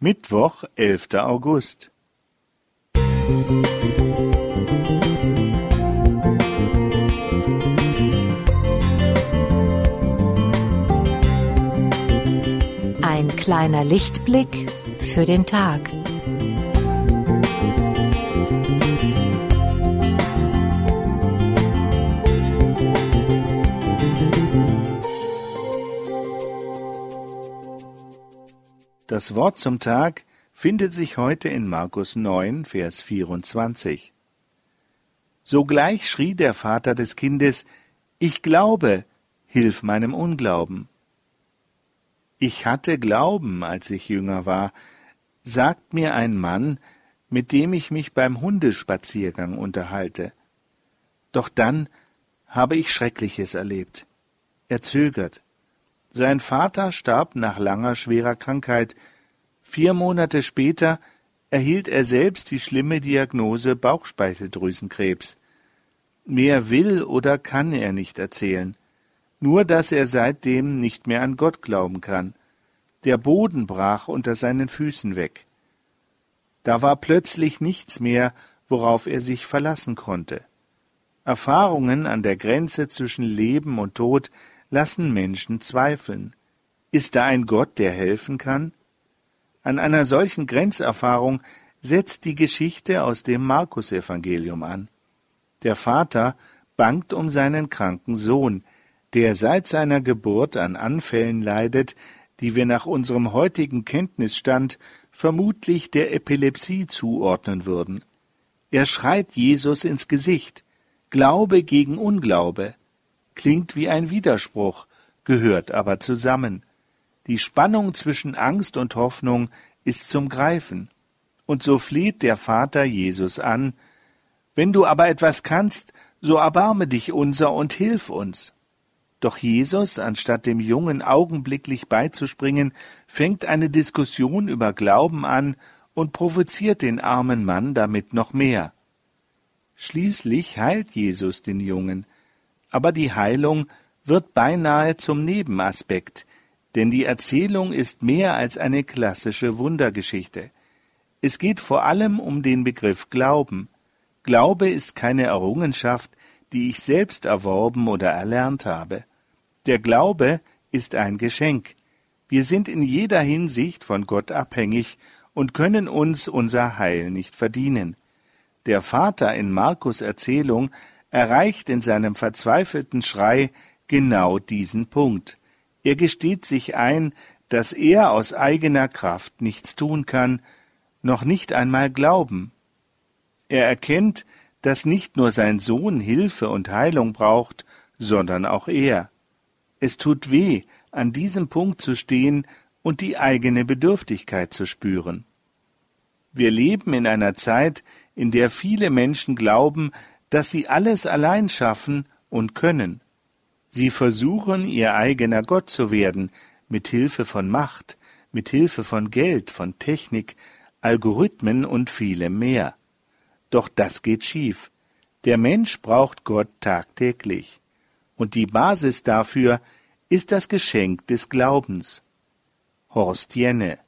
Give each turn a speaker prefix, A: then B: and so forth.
A: Mittwoch, 11. August.
B: Ein kleiner Lichtblick für den Tag.
A: Das Wort zum Tag findet sich heute in Markus 9, Vers 24. Sogleich schrie der Vater des Kindes, Ich glaube, hilf meinem Unglauben. Ich hatte Glauben, als ich jünger war, sagt mir ein Mann, mit dem ich mich beim Hundespaziergang unterhalte. Doch dann habe ich Schreckliches erlebt. Er zögert. Sein Vater starb nach langer schwerer Krankheit. Vier Monate später erhielt er selbst die schlimme Diagnose Bauchspeicheldrüsenkrebs. Mehr will oder kann er nicht erzählen, nur dass er seitdem nicht mehr an Gott glauben kann. Der Boden brach unter seinen Füßen weg. Da war plötzlich nichts mehr, worauf er sich verlassen konnte. Erfahrungen an der Grenze zwischen Leben und Tod lassen Menschen zweifeln. Ist da ein Gott, der helfen kann? An einer solchen Grenzerfahrung setzt die Geschichte aus dem Markusevangelium an. Der Vater bangt um seinen kranken Sohn, der seit seiner Geburt an Anfällen leidet, die wir nach unserem heutigen Kenntnisstand vermutlich der Epilepsie zuordnen würden. Er schreit Jesus ins Gesicht Glaube gegen Unglaube klingt wie ein Widerspruch, gehört aber zusammen. Die Spannung zwischen Angst und Hoffnung ist zum Greifen. Und so fleht der Vater Jesus an, wenn du aber etwas kannst, so erbarme dich unser und hilf uns. Doch Jesus, anstatt dem Jungen augenblicklich beizuspringen, fängt eine Diskussion über Glauben an und provoziert den armen Mann damit noch mehr. Schließlich heilt Jesus den Jungen, aber die Heilung wird beinahe zum Nebenaspekt, denn die Erzählung ist mehr als eine klassische Wundergeschichte. Es geht vor allem um den Begriff Glauben. Glaube ist keine Errungenschaft, die ich selbst erworben oder erlernt habe. Der Glaube ist ein Geschenk. Wir sind in jeder Hinsicht von Gott abhängig und können uns unser Heil nicht verdienen. Der Vater in Markus Erzählung erreicht in seinem verzweifelten Schrei genau diesen Punkt. Er gesteht sich ein, dass er aus eigener Kraft nichts tun kann, noch nicht einmal glauben. Er erkennt, dass nicht nur sein Sohn Hilfe und Heilung braucht, sondern auch er. Es tut weh, an diesem Punkt zu stehen und die eigene Bedürftigkeit zu spüren. Wir leben in einer Zeit, in der viele Menschen glauben, dass sie alles allein schaffen und können. Sie versuchen, ihr eigener Gott zu werden, mit Hilfe von Macht, mit Hilfe von Geld, von Technik, Algorithmen und vielem mehr. Doch das geht schief. Der Mensch braucht Gott tagtäglich. Und die Basis dafür ist das Geschenk des Glaubens. Horst Jenne